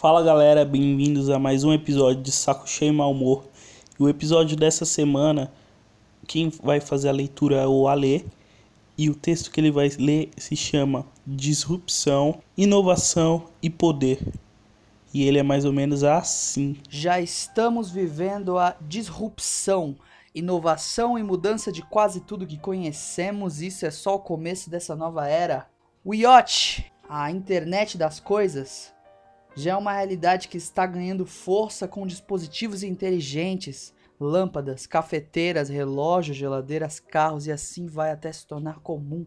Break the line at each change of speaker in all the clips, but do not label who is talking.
Fala galera, bem-vindos a mais um episódio de Saco Cheio e Mal Humor. E o episódio dessa semana, quem vai fazer a leitura é o Alê. E o texto que ele vai ler se chama Disrupção, Inovação e Poder. E ele é mais ou menos assim.
Já estamos vivendo a disrupção, inovação e mudança de quase tudo que conhecemos. Isso é só o começo dessa nova era. O IoT, a internet das coisas, já é uma realidade que está ganhando força com dispositivos inteligentes, lâmpadas, cafeteiras, relógios, geladeiras, carros e assim vai até se tornar comum.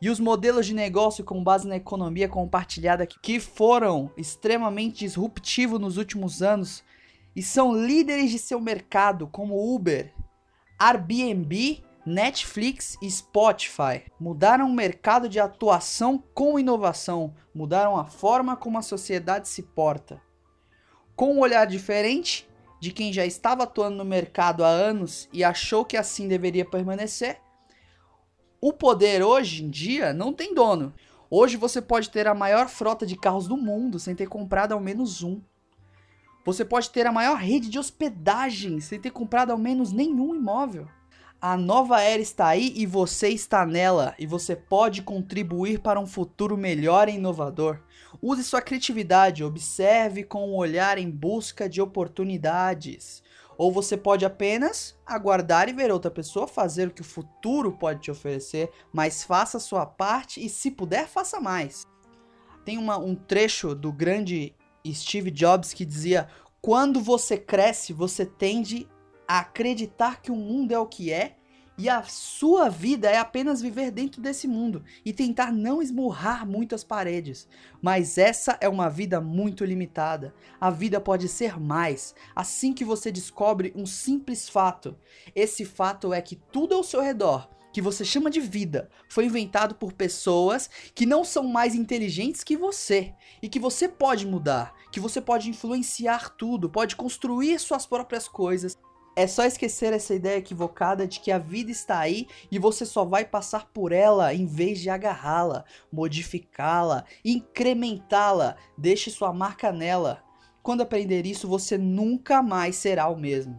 E os modelos de negócio com base na economia compartilhada que foram extremamente disruptivos nos últimos anos e são líderes de seu mercado, como Uber, Airbnb Netflix e Spotify mudaram o mercado de atuação com inovação, mudaram a forma como a sociedade se porta. Com um olhar diferente de quem já estava atuando no mercado há anos e achou que assim deveria permanecer, o poder hoje em dia não tem dono. Hoje você pode ter a maior frota de carros do mundo sem ter comprado ao menos um. Você pode ter a maior rede de hospedagem sem ter comprado ao menos nenhum imóvel. A nova era está aí e você está nela, e você pode contribuir para um futuro melhor e inovador. Use sua criatividade, observe com um olhar em busca de oportunidades. Ou você pode apenas aguardar e ver outra pessoa fazer o que o futuro pode te oferecer, mas faça sua parte e, se puder, faça mais. Tem uma, um trecho do grande Steve Jobs que dizia: Quando você cresce, você tende acreditar que o mundo é o que é e a sua vida é apenas viver dentro desse mundo e tentar não esmurrar muito as paredes. Mas essa é uma vida muito limitada. A vida pode ser mais assim que você descobre um simples fato. Esse fato é que tudo ao seu redor, que você chama de vida, foi inventado por pessoas que não são mais inteligentes que você e que você pode mudar, que você pode influenciar tudo, pode construir suas próprias coisas é só esquecer essa ideia equivocada de que a vida está aí e você só vai passar por ela em vez de agarrá-la, modificá-la, incrementá-la. Deixe sua marca nela. Quando aprender isso, você nunca mais será o mesmo.